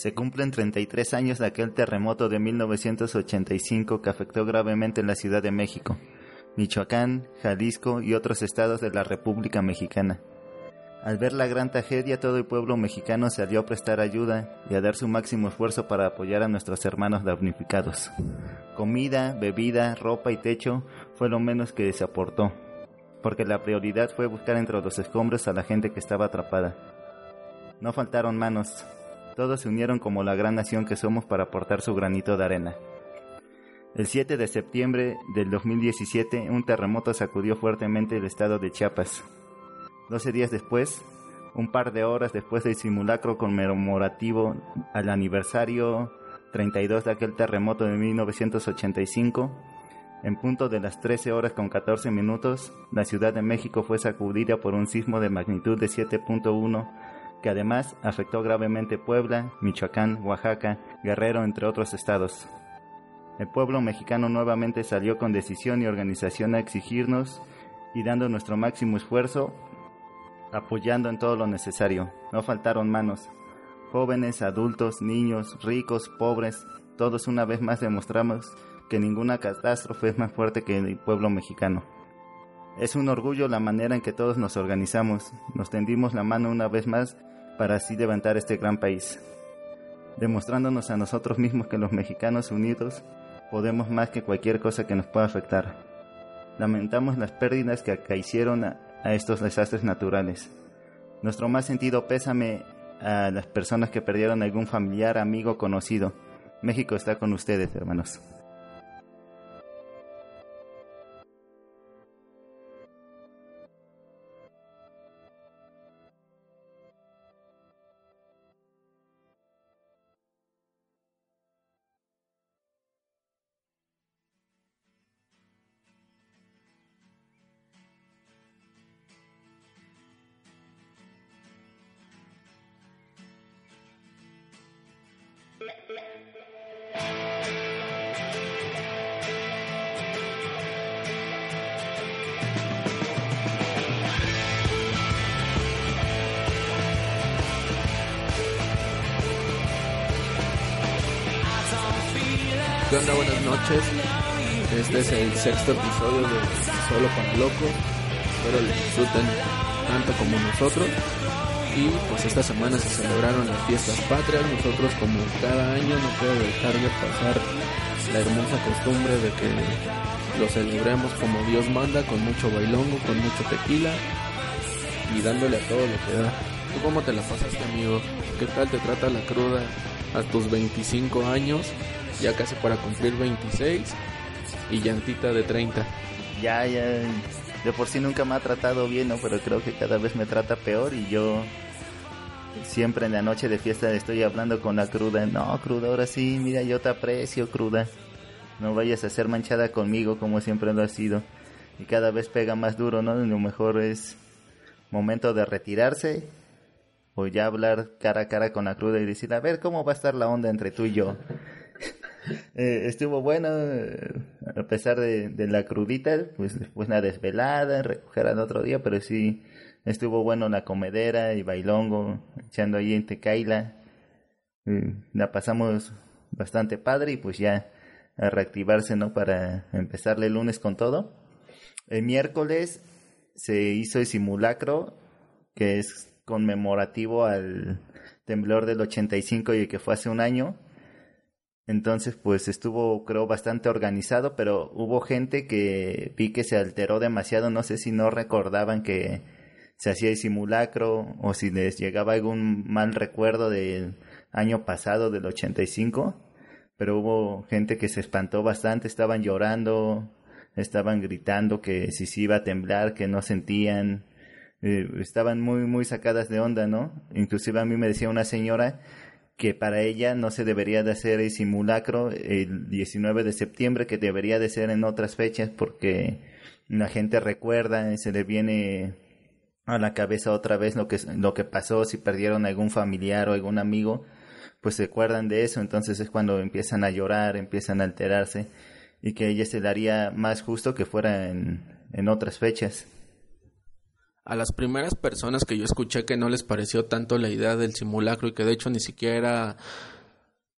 Se cumplen 33 años de aquel terremoto de 1985 que afectó gravemente en la Ciudad de México, Michoacán, Jalisco y otros estados de la República Mexicana. Al ver la gran tragedia, todo el pueblo mexicano salió a prestar ayuda y a dar su máximo esfuerzo para apoyar a nuestros hermanos damnificados. Comida, bebida, ropa y techo fue lo menos que se aportó, porque la prioridad fue buscar entre los escombros a la gente que estaba atrapada. No faltaron manos, todos se unieron como la gran nación que somos para aportar su granito de arena. El 7 de septiembre del 2017, un terremoto sacudió fuertemente el estado de Chiapas. Doce días después, un par de horas después del simulacro conmemorativo al aniversario 32 de aquel terremoto de 1985, en punto de las 13 horas con 14 minutos, la Ciudad de México fue sacudida por un sismo de magnitud de 7.1 que además afectó gravemente Puebla, Michoacán, Oaxaca, Guerrero, entre otros estados. El pueblo mexicano nuevamente salió con decisión y organización a exigirnos y dando nuestro máximo esfuerzo, apoyando en todo lo necesario. No faltaron manos. Jóvenes, adultos, niños, ricos, pobres, todos una vez más demostramos que ninguna catástrofe es más fuerte que el pueblo mexicano. Es un orgullo la manera en que todos nos organizamos, nos tendimos la mano una vez más para así levantar este gran país, demostrándonos a nosotros mismos que los mexicanos unidos podemos más que cualquier cosa que nos pueda afectar. Lamentamos las pérdidas que acaecieron a, a estos desastres naturales. Nuestro más sentido pésame a las personas que perdieron algún familiar, amigo, conocido. México está con ustedes, hermanos. El sexto episodio de Solo para Locos. Espero lo disfruten tanto como nosotros. Y pues esta semana se celebraron las fiestas patrias. Nosotros como cada año no puedo dejar de pasar la hermosa costumbre de que lo celebremos como Dios manda, con mucho bailongo, con mucho tequila y dándole a todo lo que da. ¿Tú cómo te la pasaste, amigo? ¿Qué tal te trata la cruda a tus 25 años? Ya casi para cumplir 26 y llantita de 30. Ya, ya, de por sí nunca me ha tratado bien, ¿no? Pero creo que cada vez me trata peor y yo siempre en la noche de fiesta estoy hablando con la cruda. No, cruda, ahora sí, mira, yo te aprecio, cruda. No vayas a ser manchada conmigo como siempre lo has sido. Y cada vez pega más duro, ¿no? Lo mejor es momento de retirarse o ya hablar cara a cara con la cruda y decir, a ver, ¿cómo va a estar la onda entre tú y yo? eh, estuvo bueno, eh, a pesar de, la crudita, pues después una desvelada, recoger al otro día, pero sí estuvo bueno la comedera y bailongo, echando ahí en Tecaila. Eh, la pasamos bastante padre y pues ya a reactivarse, ¿no? Para empezarle el lunes con todo. El miércoles se hizo el simulacro, que es conmemorativo al temblor del 85 y que fue hace un año. Entonces, pues estuvo, creo, bastante organizado, pero hubo gente que vi que se alteró demasiado. No sé si no recordaban que se hacía el simulacro o si les llegaba algún mal recuerdo del año pasado, del 85. pero hubo gente que se espantó bastante, estaban llorando, estaban gritando que si se iba a temblar, que no sentían, eh, estaban muy, muy sacadas de onda, ¿no? Inclusive a mí me decía una señora que para ella no se debería de hacer el simulacro el 19 de septiembre, que debería de ser en otras fechas porque la gente recuerda, se le viene a la cabeza otra vez lo que, lo que pasó, si perdieron algún familiar o algún amigo, pues se acuerdan de eso, entonces es cuando empiezan a llorar, empiezan a alterarse y que ella se daría más justo que fuera en, en otras fechas. A las primeras personas que yo escuché que no les pareció tanto la idea del simulacro y que de hecho ni siquiera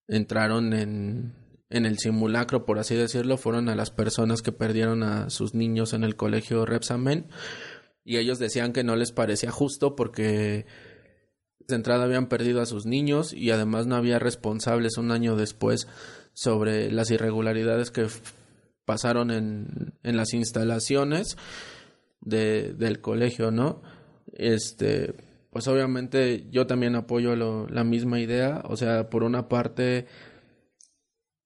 entraron en, en el simulacro, por así decirlo, fueron a las personas que perdieron a sus niños en el colegio Repsamen y ellos decían que no les parecía justo porque de entrada habían perdido a sus niños y además no había responsables un año después sobre las irregularidades que pasaron en, en las instalaciones de, del colegio, ¿no? Este, pues obviamente yo también apoyo la misma idea, o sea, por una parte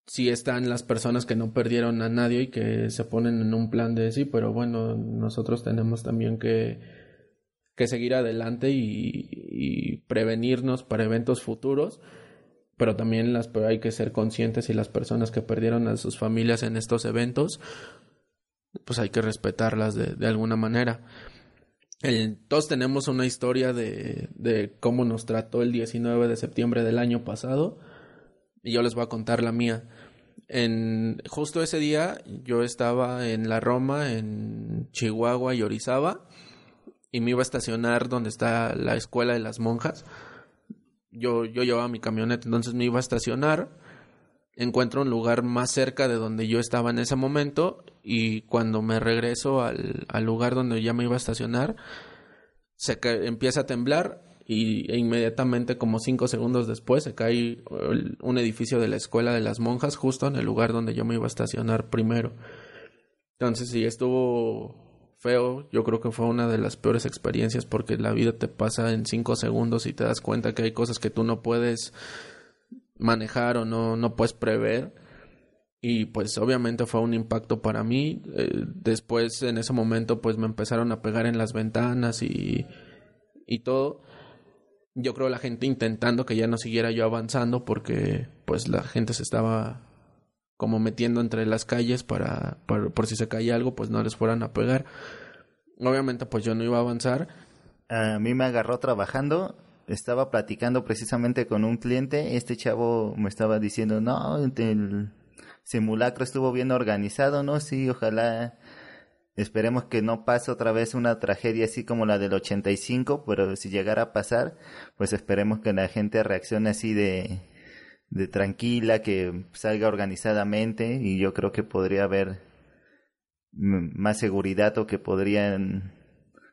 sí están las personas que no perdieron a nadie y que se ponen en un plan de sí, pero bueno, nosotros tenemos también que, que seguir adelante y, y prevenirnos para eventos futuros pero también las pero hay que ser conscientes y las personas que perdieron a sus familias en estos eventos pues hay que respetarlas de, de alguna manera. Todos tenemos una historia de, de cómo nos trató el 19 de septiembre del año pasado y yo les voy a contar la mía. En justo ese día yo estaba en la Roma en Chihuahua y Orizaba y me iba a estacionar donde está la escuela de las monjas. Yo, yo llevaba mi camioneta, entonces me iba a estacionar, encuentro un lugar más cerca de donde yo estaba en ese momento y cuando me regreso al, al lugar donde ya me iba a estacionar, se empieza a temblar y e inmediatamente como cinco segundos después se cae un edificio de la escuela de las monjas justo en el lugar donde yo me iba a estacionar primero. Entonces sí estuvo feo, yo creo que fue una de las peores experiencias porque la vida te pasa en cinco segundos y te das cuenta que hay cosas que tú no puedes manejar o no, no puedes prever. Y pues obviamente fue un impacto para mí. Eh, después en ese momento pues me empezaron a pegar en las ventanas y, y todo. Yo creo la gente intentando que ya no siguiera yo avanzando porque pues la gente se estaba como metiendo entre las calles para, por si se caía algo, pues no les fueran a pegar. Obviamente, pues yo no iba a avanzar. A mí me agarró trabajando, estaba platicando precisamente con un cliente, este chavo me estaba diciendo, no, el simulacro estuvo bien organizado, ¿no? Sí, ojalá esperemos que no pase otra vez una tragedia así como la del 85, pero si llegara a pasar, pues esperemos que la gente reaccione así de de tranquila, que salga organizadamente y yo creo que podría haber más seguridad o que podrían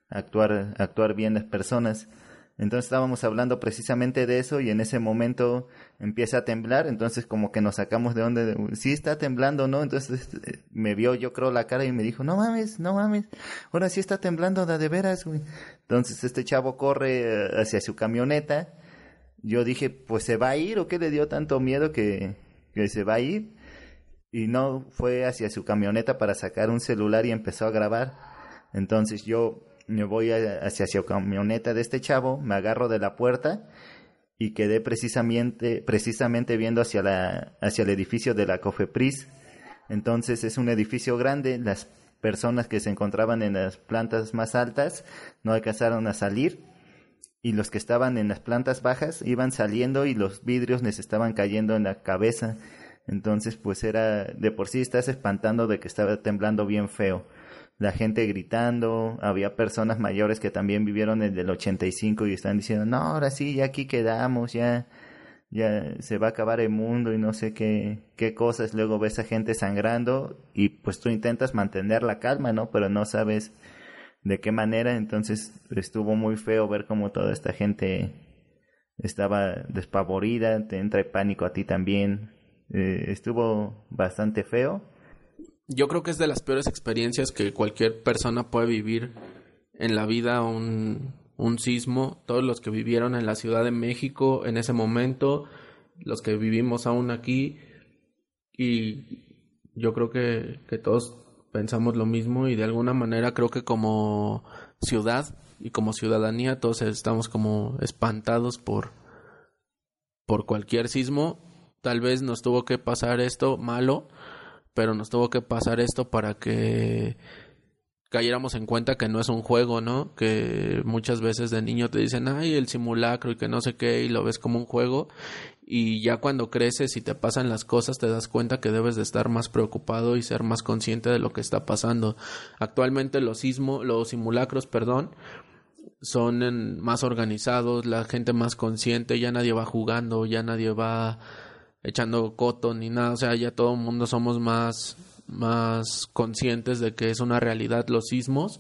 actuar, actuar bien las personas. Entonces estábamos hablando precisamente de eso y en ese momento empieza a temblar, entonces como que nos sacamos de donde, sí está temblando, ¿no? Entonces eh, me vio yo creo la cara y me dijo, no mames, no mames, ahora sí está temblando de, de veras, güey. Entonces este chavo corre eh, hacia su camioneta yo dije, pues se va a ir o qué le dio tanto miedo que, que se va a ir. Y no fue hacia su camioneta para sacar un celular y empezó a grabar. Entonces yo me voy hacia su camioneta de este chavo, me agarro de la puerta y quedé precisamente, precisamente viendo hacia, la, hacia el edificio de la Cofepris. Entonces es un edificio grande, las personas que se encontraban en las plantas más altas no alcanzaron a salir y los que estaban en las plantas bajas iban saliendo y los vidrios les estaban cayendo en la cabeza. Entonces, pues era, de por sí estás espantando de que estaba temblando bien feo. La gente gritando, había personas mayores que también vivieron el del 85 y están diciendo, no, ahora sí, ya aquí quedamos, ya, ya se va a acabar el mundo y no sé qué, qué cosas. Luego ves a gente sangrando y pues tú intentas mantener la calma, ¿no? Pero no sabes de qué manera. Entonces estuvo muy feo ver cómo toda esta gente estaba despavorida, te entra el pánico a ti también. Eh, estuvo bastante feo. Yo creo que es de las peores experiencias que cualquier persona puede vivir en la vida un, un sismo. Todos los que vivieron en la Ciudad de México en ese momento, los que vivimos aún aquí, Y yo creo que, que todos pensamos lo mismo y de alguna manera creo que como ciudad y como ciudadanía todos estamos como espantados por por cualquier sismo tal vez nos tuvo que pasar esto malo pero nos tuvo que pasar esto para que cayéramos en cuenta que no es un juego, ¿no? Que muchas veces de niño te dicen, ay, el simulacro y que no sé qué, y lo ves como un juego, y ya cuando creces y te pasan las cosas te das cuenta que debes de estar más preocupado y ser más consciente de lo que está pasando. Actualmente los sismos, los simulacros, perdón, son más organizados, la gente más consciente, ya nadie va jugando, ya nadie va echando coto ni nada, o sea, ya todo el mundo somos más más conscientes de que es una realidad los sismos.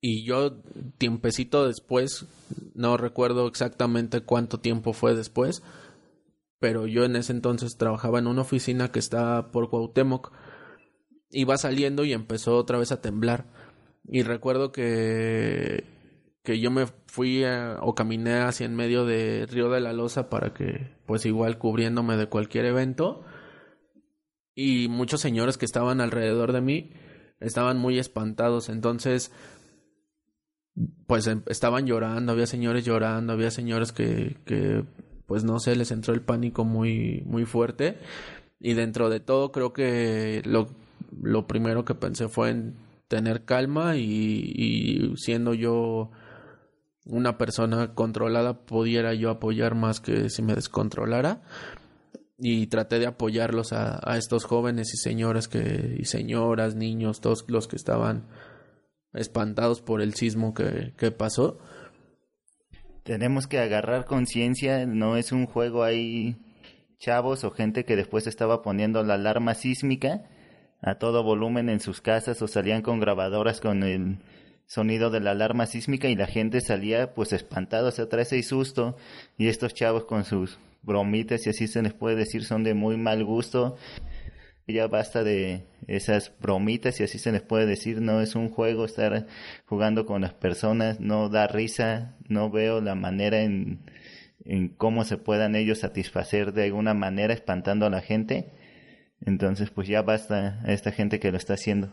Y yo, tiempecito después, no recuerdo exactamente cuánto tiempo fue después, pero yo en ese entonces trabajaba en una oficina que está por Cuauhtémoc. Iba saliendo y empezó otra vez a temblar. Y recuerdo que, que yo me fui o caminé hacia en medio de Río de la Loza para que, pues igual cubriéndome de cualquier evento y muchos señores que estaban alrededor de mí estaban muy espantados. Entonces, pues em, estaban llorando, había señores llorando, había señores que, que pues no sé, les entró el pánico muy, muy fuerte. Y dentro de todo creo que lo, lo primero que pensé fue en tener calma y siendo yo una persona controlada pudiera yo apoyar más que si me descontrolara y traté de apoyarlos a, a, estos jóvenes y señoras que y señoras, niños, todos los que estaban espantados por el sismo que, que pasó. Tenemos que agarrar conciencia, no es un juego ahí chavos o gente que después estaba poniendo la alarma sísmica a todo volumen en sus casas o salían con grabadoras con el sonido de la alarma sísmica y la gente salía pues espantado, se sea, y susto y estos chavos con sus bromitas, si así se les puede decir, son de muy mal gusto. Ya basta de esas bromitas, si así se les puede decir, no es un juego estar jugando con las personas, no da risa, no veo la manera en, en cómo se puedan ellos satisfacer de alguna manera espantando a la gente. Entonces, pues ya basta a esta gente que lo está haciendo.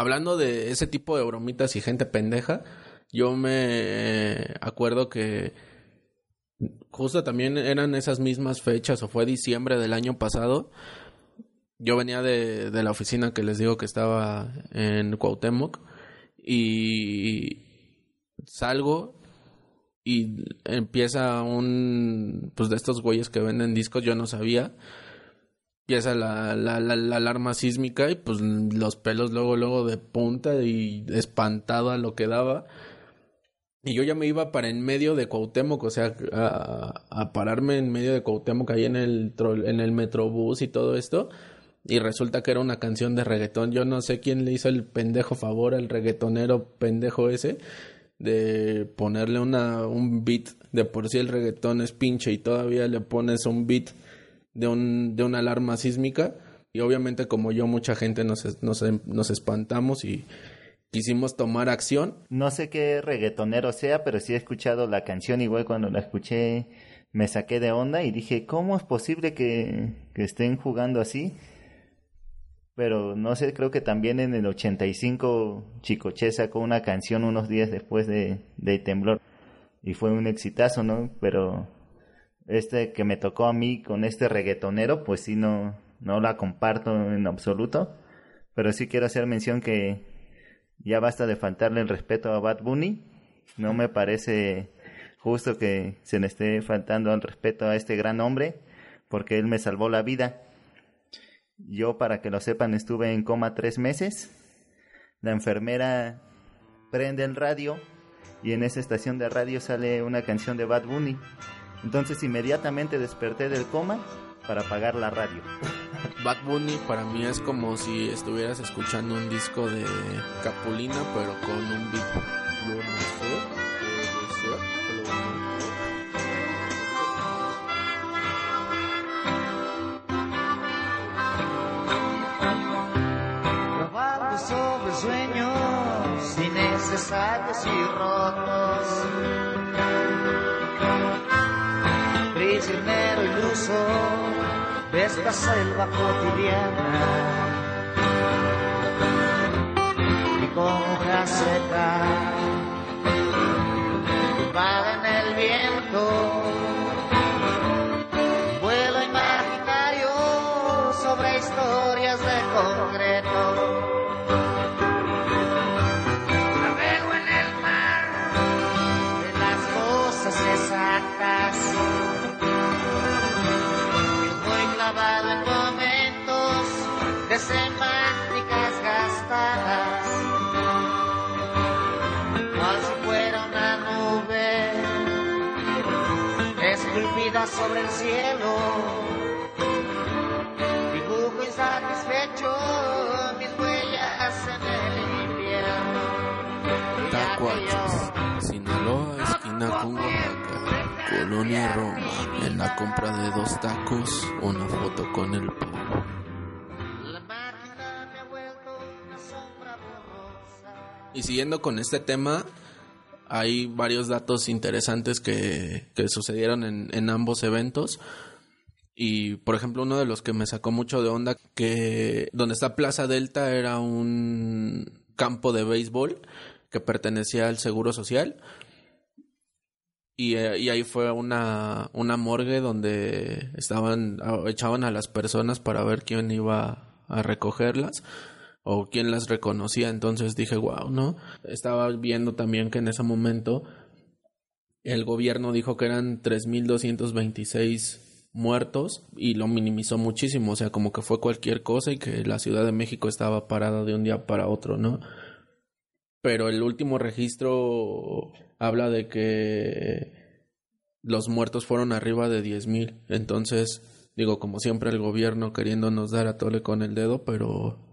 Hablando de ese tipo de bromitas y gente pendeja, yo me acuerdo que justo también eran esas mismas fechas o fue diciembre del año pasado. Yo venía de, de la oficina que les digo que estaba en Cuauhtémoc y salgo y empieza un pues de estos güeyes que venden discos yo no sabía empieza la, la, la, la, alarma sísmica y pues los pelos luego luego de punta y espantado a lo que daba y yo ya me iba para en medio de Cuauhtémoc, o sea, a, a pararme en medio de Cuauhtémoc ahí en el, en el metrobús y todo esto. Y resulta que era una canción de reggaetón. Yo no sé quién le hizo el pendejo favor al reggaetonero pendejo ese de ponerle una, un beat. De por sí el reggaetón es pinche y todavía le pones un beat de, un, de una alarma sísmica. Y obviamente como yo, mucha gente nos, nos, nos espantamos y quisimos tomar acción. No sé qué reggaetonero sea, pero sí he escuchado la canción igual cuando la escuché me saqué de onda y dije, ¿cómo es posible que, que estén jugando así? Pero no sé, creo que también en el 85 Chicoche sacó una canción unos días después de, de Temblor y fue un exitazo, ¿no? Pero este que me tocó a mí con este reggaetonero, pues sí no, no la comparto en absoluto. Pero sí quiero hacer mención que ya basta de faltarle el respeto a Bad Bunny. No me parece justo que se le esté faltando el respeto a este gran hombre, porque él me salvó la vida. Yo, para que lo sepan, estuve en coma tres meses. La enfermera prende el radio y en esa estación de radio sale una canción de Bad Bunny. Entonces inmediatamente desperté del coma para apagar la radio. Bad Bunny para mí es como si estuvieras escuchando un disco de Capulina, pero con un beat. Sobre sueños innecesarios y rotos. Prisionero iluso de esta selva cotidiana. Y con hoja seca, tumbada en el viento, vuelo imaginario sobre historias de concreto. Cual si fuera una nube esculpida sobre el cielo. Dibujo insatisfecho mis huellas en el invierno. Tacuachos, Sinaloa, esquina con Oaxaca, Colonia Roma. En la compra de dos tacos, una foto con el pavo. Y siguiendo con este tema, hay varios datos interesantes que, que sucedieron en, en ambos eventos. Y por ejemplo, uno de los que me sacó mucho de onda, que donde está Plaza Delta era un campo de béisbol que pertenecía al Seguro Social. Y, eh, y ahí fue una, una morgue donde estaban, echaban a las personas para ver quién iba a recogerlas o quién las reconocía. Entonces dije, wow, ¿no? Estaba viendo también que en ese momento el gobierno dijo que eran 3.226 muertos y lo minimizó muchísimo, o sea, como que fue cualquier cosa y que la Ciudad de México estaba parada de un día para otro, ¿no? Pero el último registro habla de que los muertos fueron arriba de 10.000, entonces digo, como siempre el gobierno queriéndonos dar a tole con el dedo, pero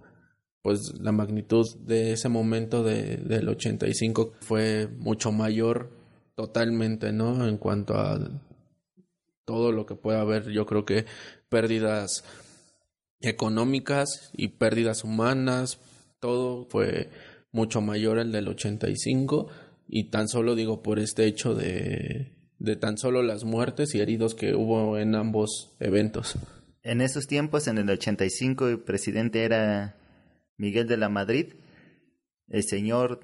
pues la magnitud de ese momento de, del 85 fue mucho mayor totalmente, ¿no? En cuanto a todo lo que pueda haber, yo creo que pérdidas económicas y pérdidas humanas, todo fue mucho mayor el del 85 y tan solo digo por este hecho de, de tan solo las muertes y heridos que hubo en ambos eventos. En esos tiempos, en el 85, el presidente era Miguel de la Madrid. El señor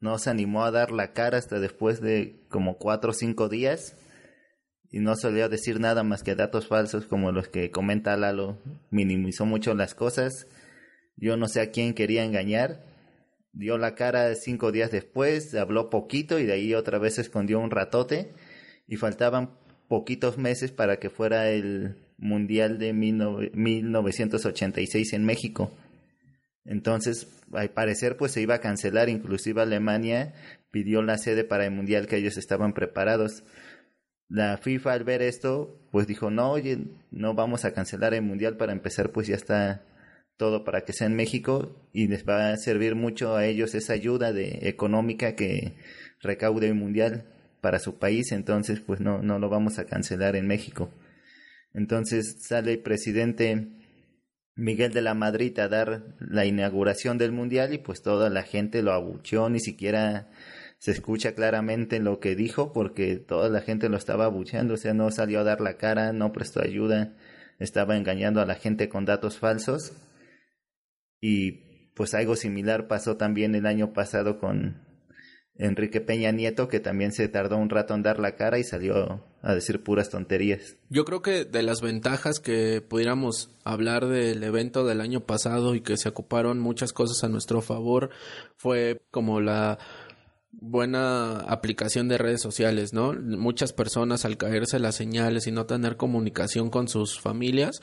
no se animó a dar la cara hasta después de como cuatro o cinco días y no solía decir nada más que datos falsos como los que comenta Lalo. Minimizó mucho las cosas. Yo no sé a quién quería engañar. Dio la cara cinco días después, habló poquito y de ahí otra vez se escondió un ratote y faltaban poquitos meses para que fuera el Mundial de 1986 en México. Entonces, al parecer, pues se iba a cancelar, inclusive Alemania pidió la sede para el Mundial que ellos estaban preparados. La FIFA al ver esto, pues dijo, no, oye, no vamos a cancelar el Mundial para empezar, pues ya está todo para que sea en México y les va a servir mucho a ellos esa ayuda económica que recaude el Mundial para su país, entonces pues no, no lo vamos a cancelar en México. Entonces sale el presidente Miguel de la Madrid a dar la inauguración del Mundial y pues toda la gente lo abucheó, ni siquiera se escucha claramente lo que dijo porque toda la gente lo estaba abucheando, o sea, no salió a dar la cara, no prestó ayuda, estaba engañando a la gente con datos falsos. Y pues algo similar pasó también el año pasado con Enrique Peña Nieto, que también se tardó un rato en dar la cara y salió a decir puras tonterías. Yo creo que de las ventajas que pudiéramos hablar del evento del año pasado y que se ocuparon muchas cosas a nuestro favor fue como la buena aplicación de redes sociales, ¿no? Muchas personas al caerse las señales y no tener comunicación con sus familias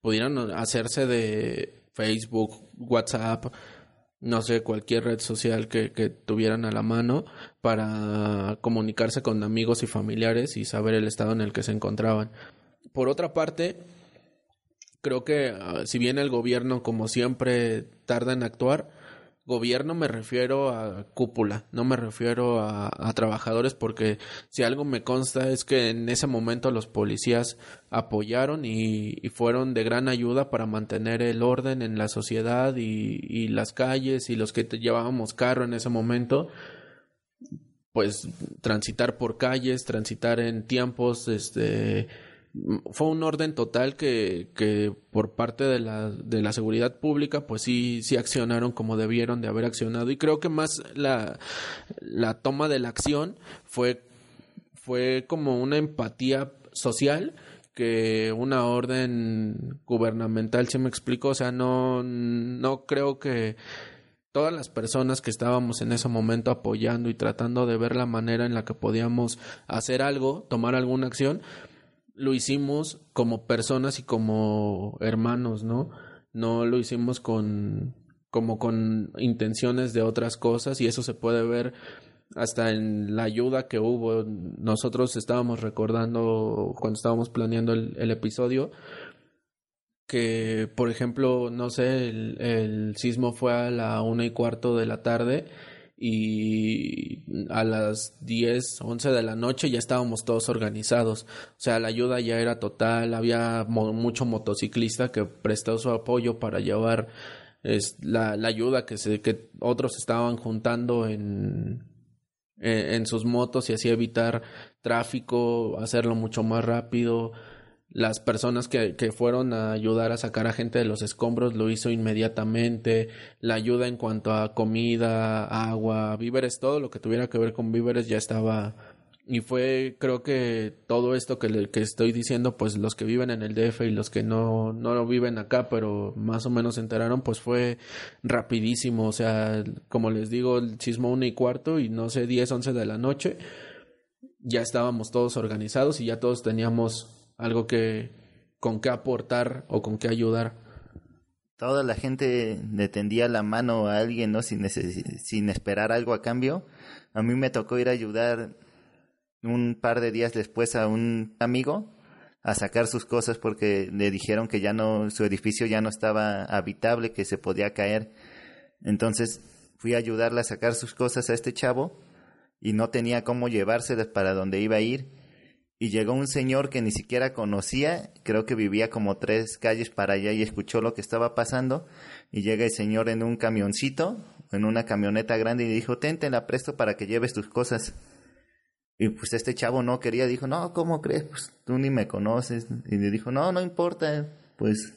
pudieron hacerse de Facebook, WhatsApp, no sé, cualquier red social que, tuvieran a la mano para comunicarse con amigos y familiares y saber el estado en el que se encontraban. Por otra parte, creo que uh, si bien el gobierno, como siempre, tarda en actuar, gobierno me refiero a cúpula, no me refiero a, trabajadores porque si algo me consta es que en ese momento los policías apoyaron y, y fueron de gran ayuda para mantener el orden en la sociedad y, y las calles y los que llevábamos carro en ese momento pues transitar por calles, transitar en tiempos este fue un orden total que, que por parte de la, de la seguridad pública pues sí, sí accionaron como debieron de haber accionado. Y creo que más la, la toma de la acción fue, fue como una empatía social que una orden gubernamental, si me explico, o sea, no, no creo que todas las personas que estábamos en ese momento apoyando y tratando de ver la manera en la que podíamos hacer algo, tomar alguna acción, lo hicimos como personas y como hermanos, ¿no? No lo hicimos con como con intenciones de otras cosas y eso se puede ver hasta en la ayuda que hubo. Nosotros estábamos recordando cuando estábamos planeando el, episodio que, por ejemplo, no sé, el, el, sismo fue a la una y cuarto de la tarde y a las 10, 11 de la noche ya estábamos todos organizados. O sea, la ayuda ya era total, había mo mucho motociclista que prestó su apoyo para llevar es, la, la, ayuda que, se, que otros estaban juntando en, en, en sus motos y así evitar tráfico, hacerlo mucho más rápido las personas que, que, fueron a ayudar a sacar a gente de los escombros lo hizo inmediatamente, la ayuda en cuanto a comida, agua, víveres, todo lo que tuviera que ver con víveres ya estaba y fue creo que todo esto que, le, que estoy diciendo pues los que viven en el DF y los que no no lo viven acá pero más o menos se enteraron pues fue rapidísimo. O sea como les digo el sismo una y cuarto y no sé diez once de la noche ya estábamos todos organizados y ya todos teníamos algo que con qué aportar o con qué ayudar. Toda la gente le tendía la mano a alguien, ¿no? Sin, sin esperar algo a cambio. A mí me tocó ir a ayudar un par de días después a un amigo a sacar sus cosas porque le dijeron que ya no, su edificio ya no estaba habitable, que se podía caer. Entonces fui a ayudarle a sacar sus cosas a este chavo y no tenía cómo llevárselas para donde iba a ir y llegó un señor que ni siquiera conocía, creo que vivía como tres calles para allá y escuchó lo que estaba pasando y llega el señor en un camioncito, en una camioneta grande y dijo, ten, la presto para que lleves tus cosas. Y pues este chavo no quería, dijo, no, ¿cómo crees? Pues tú ni me conoces. Y le dijo, no, no importa, pues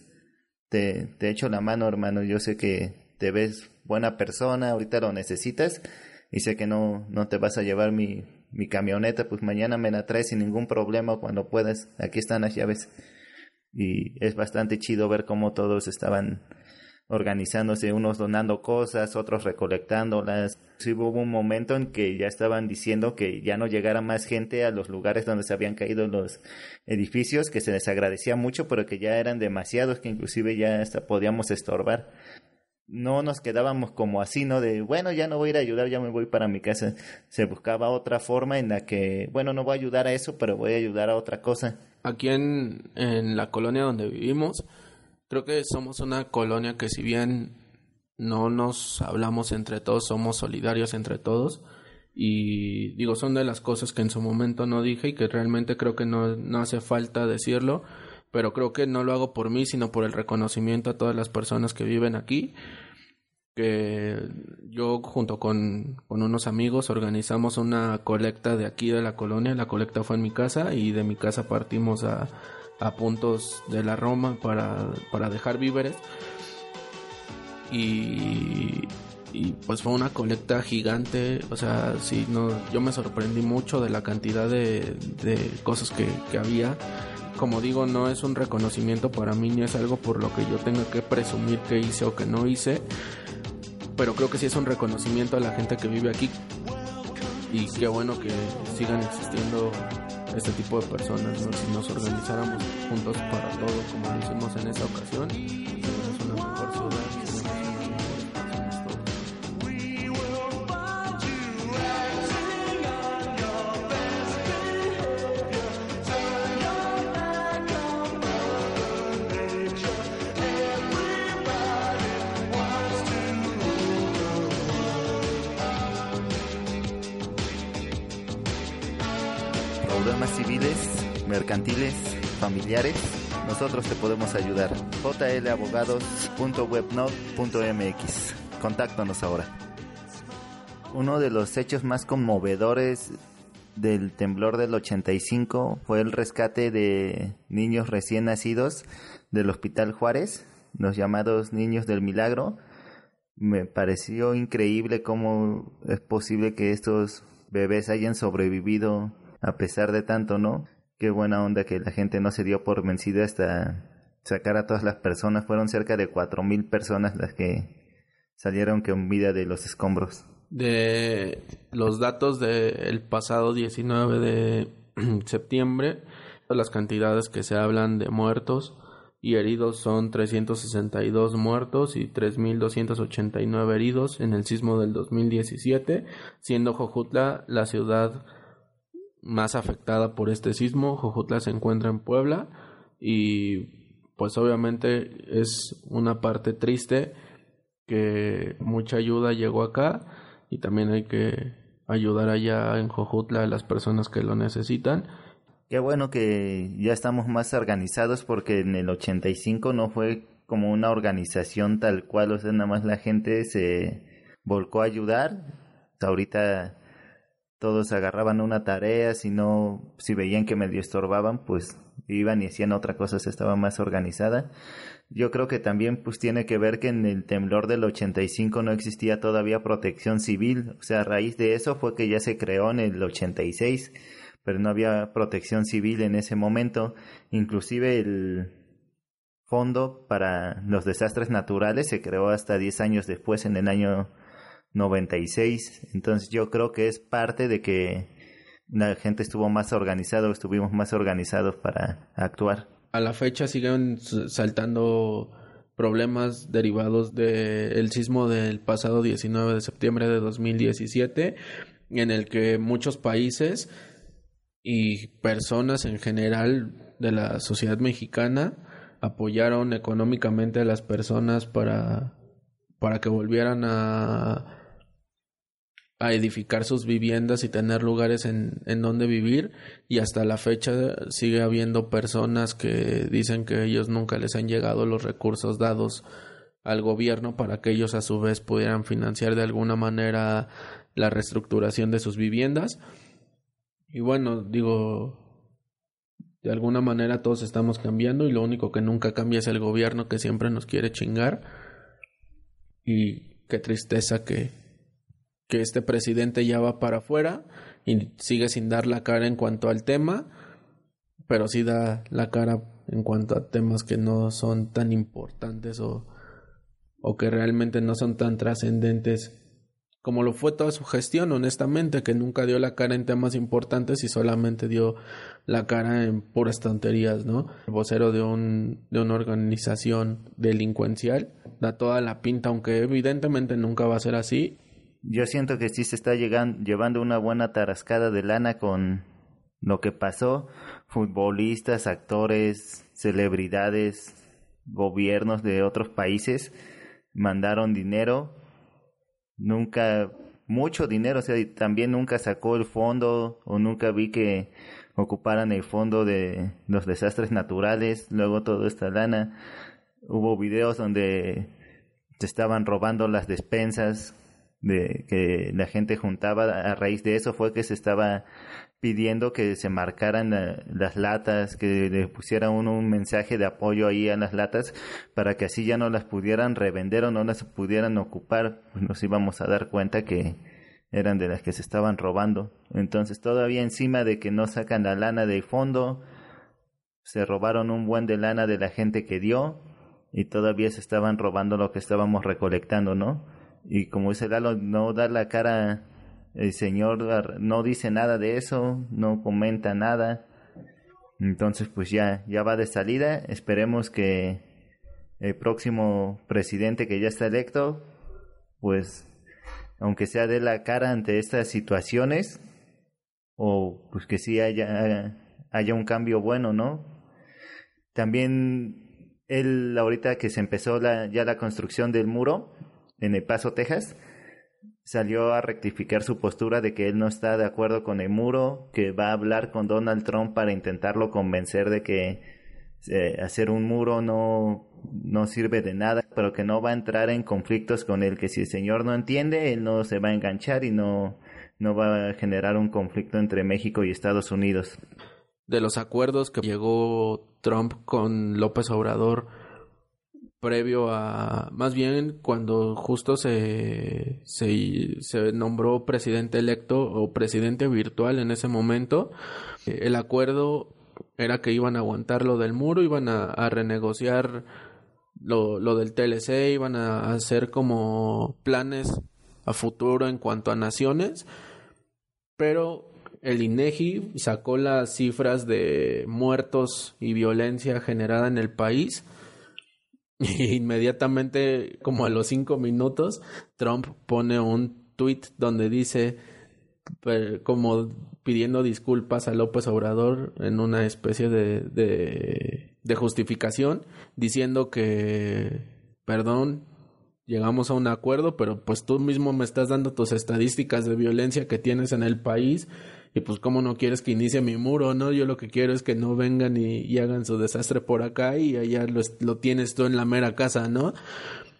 te, te echo la mano, hermano, yo sé que te ves buena persona, ahorita lo necesitas y sé que no, no te vas a llevar mi, mi camioneta, pues mañana me la traes sin ningún problema cuando puedas. Aquí están las llaves. Y es bastante chido ver cómo todos estaban organizándose, unos donando cosas, otros recolectándolas. Sí hubo un momento en que ya estaban diciendo que ya no llegara más gente a los lugares donde se habían caído los edificios, que se les agradecía mucho, pero que ya eran demasiados, que inclusive ya hasta podíamos estorbar no nos quedábamos como así, ¿no? De, bueno, ya no voy a ir a ayudar, ya me voy para mi casa. Se buscaba otra forma en la que, bueno, no voy a ayudar a eso, pero voy a ayudar a otra cosa. Aquí en, en la colonia donde vivimos, creo que somos una colonia que si bien no nos hablamos entre todos, somos solidarios entre todos. Y digo, son de las cosas que en su momento no dije y que realmente creo que no, no hace falta decirlo pero creo que no lo hago por mí, sino por el reconocimiento a todas las personas que viven aquí. Que yo junto con, con unos amigos organizamos una colecta de aquí de la colonia, la colecta fue en mi casa y de mi casa partimos a, a puntos de la Roma para, para dejar víveres. Y, y pues fue una colecta gigante, o sea, sí, no, yo me sorprendí mucho de la cantidad de, de cosas que, que había. Como digo, no es un reconocimiento para mí ni es algo por lo que yo tenga que presumir que hice o que no hice, pero creo que sí es un reconocimiento a la gente que vive aquí. Y qué bueno que sigan existiendo este tipo de personas, si nos organizáramos juntos para todo como lo hicimos en esta ocasión, nosotros te podemos ayudar. jlabogados.webnode.mx. Contáctanos ahora. Uno de los hechos más conmovedores del temblor del 85 fue el rescate de niños recién nacidos del Hospital Juárez, los llamados niños del milagro. Me pareció increíble cómo es posible que estos bebés hayan sobrevivido a pesar de tanto, ¿no? Qué buena onda que la gente no se dio por vencida hasta sacar a todas las personas. Fueron cerca de cuatro mil personas las que salieron con vida de los escombros. De los datos del pasado 19 de septiembre, las cantidades que se hablan de muertos y heridos son 362 muertos y 3.289 heridos en el sismo del 2017, siendo Jojutla la ciudad más afectada por este sismo. Jojutla se encuentra en Puebla y pues obviamente es una parte triste que mucha ayuda llegó acá y también hay que ayudar allá en Jojutla a las personas que lo necesitan. Qué bueno que ya estamos más organizados porque en el 85 no fue como una organización tal cual, o sea, nada más la gente se volcó a ayudar. Ahorita todos agarraban una tarea, si no, si veían que medio estorbaban, pues iban y hacían otra cosa, se estaba más organizada. Yo creo que también pues tiene que ver que en el temblor del 85 no existía todavía protección civil, o sea, a raíz de eso fue que ya se creó en el 86, pero no había protección civil en ese momento, inclusive el fondo para los desastres naturales se creó hasta 10 años después, en el año 96, entonces yo creo que es parte de que la gente estuvo más organizada, estuvimos más organizados para actuar. A la fecha siguen saltando problemas derivados del sismo del pasado 19 de septiembre de 2017, en el que muchos países y personas en general de la sociedad mexicana apoyaron económicamente a las personas para, para que volvieran a a edificar sus viviendas y tener lugares en, en donde vivir y hasta la fecha sigue habiendo personas que dicen que ellos nunca les han llegado los recursos dados al gobierno para que ellos a su vez pudieran financiar de alguna manera la reestructuración de sus viviendas. Y bueno digo de alguna manera todos estamos cambiando y lo único que nunca cambia es el gobierno que siempre nos quiere chingar. Y qué tristeza que que este presidente ya va para afuera y sigue sin dar la cara en cuanto al tema, pero sí da la cara en cuanto a temas que no son tan importantes o, o que realmente no son tan trascendentes como lo fue toda su gestión, honestamente, que nunca dio la cara en temas importantes y solamente dio la cara en puras tonterías, ¿no? El vocero de, un, de una organización delincuencial da toda la pinta, aunque evidentemente nunca va a ser así, yo siento que sí se está llegando, llevando una buena tarascada de lana con lo que pasó. Futbolistas, actores, celebridades, gobiernos de otros países mandaron dinero. Nunca, mucho dinero, o sea, también nunca sacó el fondo o nunca vi que ocuparan el fondo de los desastres naturales. Luego toda esta lana. Hubo videos donde se estaban robando las despensas de que la gente juntaba a raíz de eso fue que se estaba pidiendo que se marcaran las latas, que le pusiera uno un mensaje de apoyo ahí a las latas para que así ya no las pudieran revender o no las pudieran ocupar, pues nos íbamos a dar cuenta que eran de las que se estaban robando. Entonces todavía encima de que no sacan la lana del fondo, se robaron un buen de lana de la gente que dio y todavía se estaban robando lo que estábamos recolectando, ¿no? Y como dice no da la cara, el Señor no dice nada de eso, no comenta nada. Entonces, pues ya, ya va de salida. Esperemos que el próximo presidente que ya está electo, pues, aunque sea de la cara ante estas situaciones, o pues que sí haya, haya un cambio bueno, ¿no? También él, ahorita que se empezó la, ya la construcción del muro, en El Paso, Texas, salió a rectificar su postura de que él no está de acuerdo con el muro, que va a hablar con Donald Trump para intentarlo convencer de que eh, hacer un muro no, no sirve de nada, pero que no va a entrar en conflictos con él, que si el señor no entiende, él no se va a enganchar y no, no va a generar un conflicto entre México y Estados Unidos. De los acuerdos que llegó Trump con López Obrador previo a, más bien cuando justo se, se, nombró presidente electo o presidente virtual en ese momento, el acuerdo era que iban a aguantar lo del muro, iban a, a renegociar lo, lo del TLC, iban a hacer como planes a futuro en cuanto a naciones, pero el INEGI sacó las cifras de muertos y violencia generada en el país. Y inmediatamente, como a los cinco minutos, Trump pone un tweet donde dice, como pidiendo disculpas a López Obrador en una especie de, de, de justificación, diciendo que, perdón, llegamos a un acuerdo, pero pues tú mismo me estás dando tus estadísticas de violencia que tienes en el país y pues cómo no quieres que inicie mi muro, ¿no? Yo lo que quiero es que no vengan y, hagan su desastre por acá y allá lo, tienes tú en la mera casa, ¿no?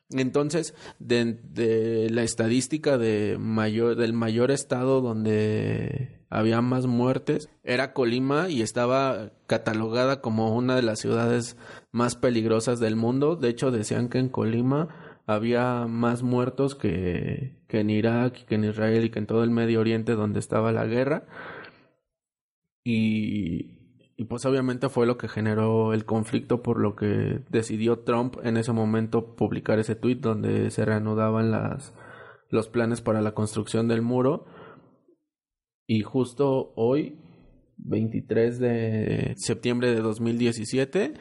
Entonces, de, la estadística del mayor estado donde había más muertes era Colima y estaba catalogada como una de las ciudades más peligrosas del mundo. De hecho, decían que en Colima había más muertos que, que en Irak, que en Israel y que en todo el Medio Oriente donde estaba la guerra. Y, y pues obviamente fue lo que generó el conflicto por lo que decidió Trump en ese momento publicar ese tweet donde se reanudaban las, los planes para la construcción del muro. Y justo hoy, 23 de septiembre de 2017,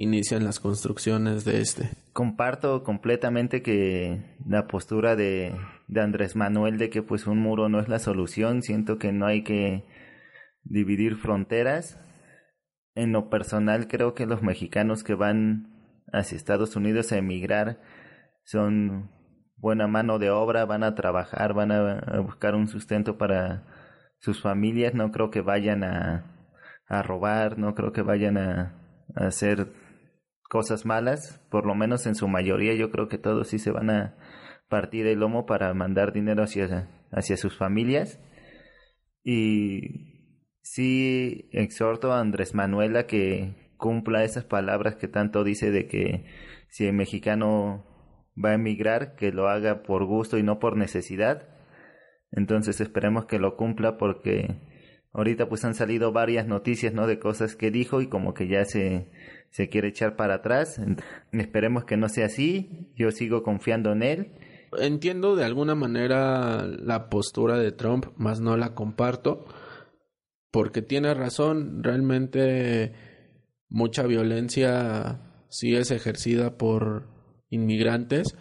inician las construcciones de este. Comparto completamente que la postura de, de Andrés Manuel de que pues un muro no es la solución, siento que no hay que dividir fronteras. En lo personal creo que los mexicanos que van hacia Estados Unidos a emigrar son buena mano de obra, van a trabajar, van a, buscar un sustento para sus familias, no creo que vayan a, a robar, no creo que vayan a, a hacer cosas malas, por lo menos en su mayoría yo creo que todos sí se van a partir el lomo para mandar dinero hacia, hacia sus familias. Y sí exhorto a Andrés Manuel a que cumpla esas palabras que tanto dice de que si el mexicano va a emigrar, que lo haga por gusto y no por necesidad. Entonces esperemos que lo cumpla porque ahorita pues han salido varias noticias, ¿no? De cosas que dijo y como que ya se, se quiere echar para atrás. Esperemos que no sea así. Yo sigo confiando en él. Entiendo de alguna manera la postura de Trump, más no la comparto. Porque tiene razón, realmente mucha violencia sí es ejercida por inmigrantes,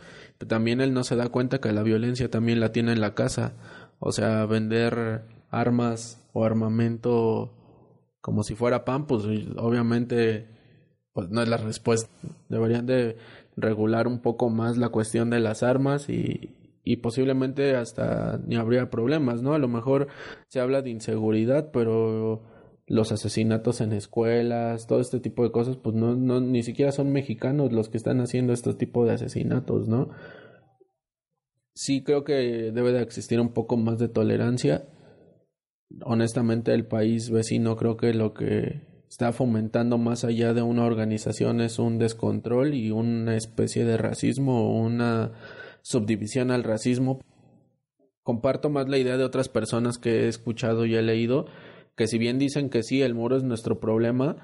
también él no se da cuenta que la violencia también la tiene en la casa. O sea, vender armas o armamento como si fuera pan, pues obviamente pues no es la respuesta. Deberían de regular un poco más la cuestión de las armas y, y posiblemente hasta ni habría problemas, ¿no? A lo mejor se habla de inseguridad, pero los asesinatos en escuelas, todo este tipo de cosas, pues no, no, ni siquiera son mexicanos los que están haciendo este tipo de asesinatos, ¿no? Sí creo que debe de existir un poco más de tolerancia. Honestamente, el país vecino creo que lo que está fomentando más allá de una organización es un descontrol y una especie de racismo o una subdivisión al racismo. Comparto más la idea de otras personas que he escuchado y he leído, que si bien dicen que sí, el muro es nuestro problema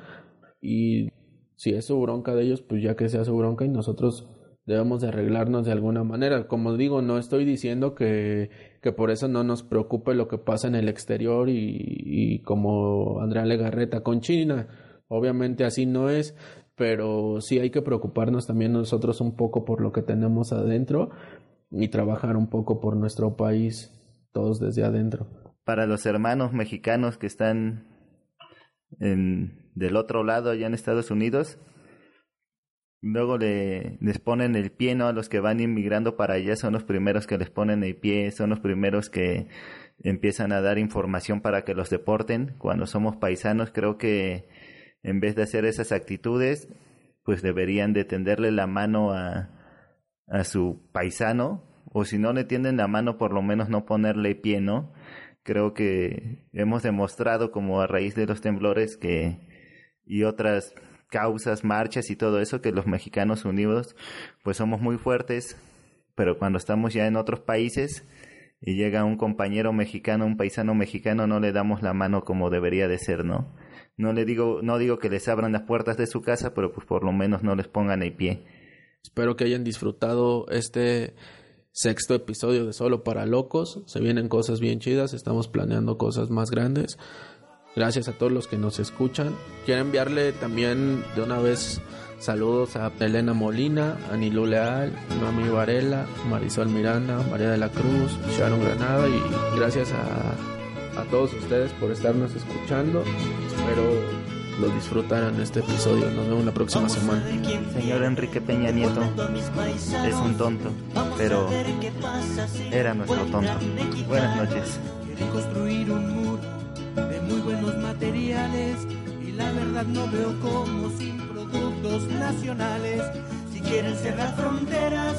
y si es su bronca de ellos, pues ya que sea su bronca y nosotros debemos de arreglarnos de alguna manera. Como digo, no estoy diciendo que, que por eso no nos preocupe lo que pasa en el exterior y, y como Andrea Legarreta con China. Obviamente así no es, pero sí hay que preocuparnos también nosotros un poco por lo que tenemos adentro y trabajar un poco por nuestro país, todos desde adentro. Para los hermanos mexicanos que están en, del otro lado, allá en Estados Unidos, Luego le, les ponen el pie, ¿no? A los que van inmigrando para allá son los primeros que les ponen el pie, son los primeros que empiezan a dar información para que los deporten. Cuando somos paisanos, creo que en vez de hacer esas actitudes, pues deberían de tenderle la mano a, a su paisano o si no le tienden la mano, por lo menos no ponerle pie, ¿no? Creo que hemos demostrado como a raíz de los temblores que y otras causas, marchas y todo eso, que los mexicanos unidos pues somos muy fuertes, pero cuando estamos ya en otros países y llega un compañero mexicano, un paisano mexicano, no le damos la mano como debería de ser, ¿no? No le digo, no digo que les abran las puertas de su casa, pero pues por lo menos no les pongan el pie. Espero que hayan disfrutado este sexto episodio de Solo para Locos. Se vienen cosas bien chidas, estamos planeando cosas más grandes. Gracias a todos los que nos escuchan. Quiero enviarle también de una vez saludos a Elena Molina, a Nilu Leal, Noami Varela, Marisol Miranda, María de la Cruz, Sharon Granada y gracias a, a todos ustedes por estarnos escuchando. Espero lo disfrutaran este episodio. Nos vemos la próxima semana. Señor Enrique Peña Nieto es un tonto, pero era nuestro tonto. Buenas noches. construir un muro de muy buenos materiales y la verdad no veo cómo sin productos nacionales. Si quieren cerrar fronteras,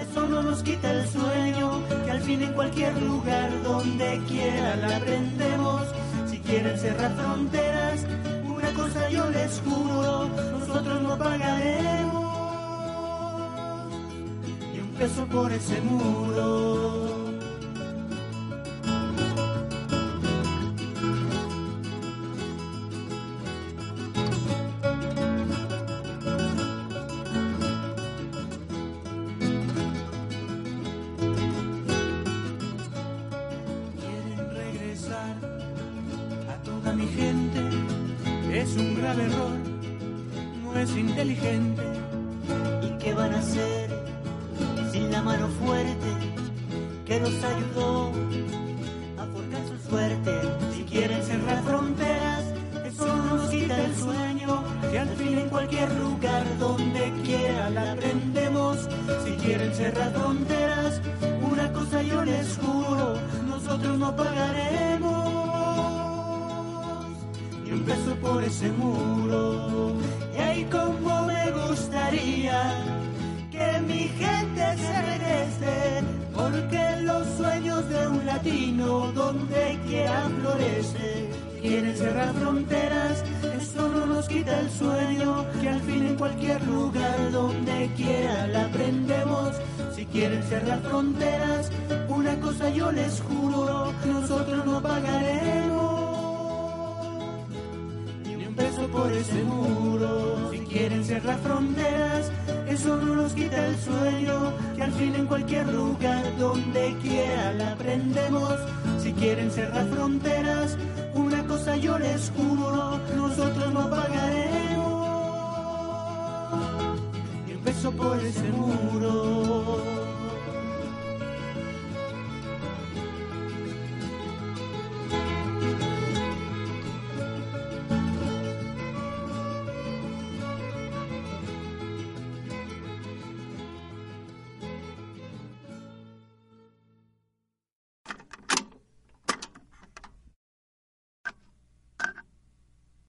eso no nos quita el sueño, que al fin en cualquier lugar donde quiera la aprendemos. Si quieren cerrar fronteras, una cosa yo les juro, nosotros no pagaremos ni un peso por ese muro. Quieren cerrar fronteras, eso no nos quita el sueño, que al fin en cualquier lugar donde quiera la aprendemos. Si quieren cerrar fronteras, una cosa yo les juro, nosotros no pagaremos ni un peso por ese muro. Si quieren cerrar fronteras, eso no nos quita el sueño, que al fin en cualquier lugar donde quiera la aprendemos si quieren cerrar fronteras, una cosa yo les juro, nosotros no pagaremos. Y empezó por ese muro.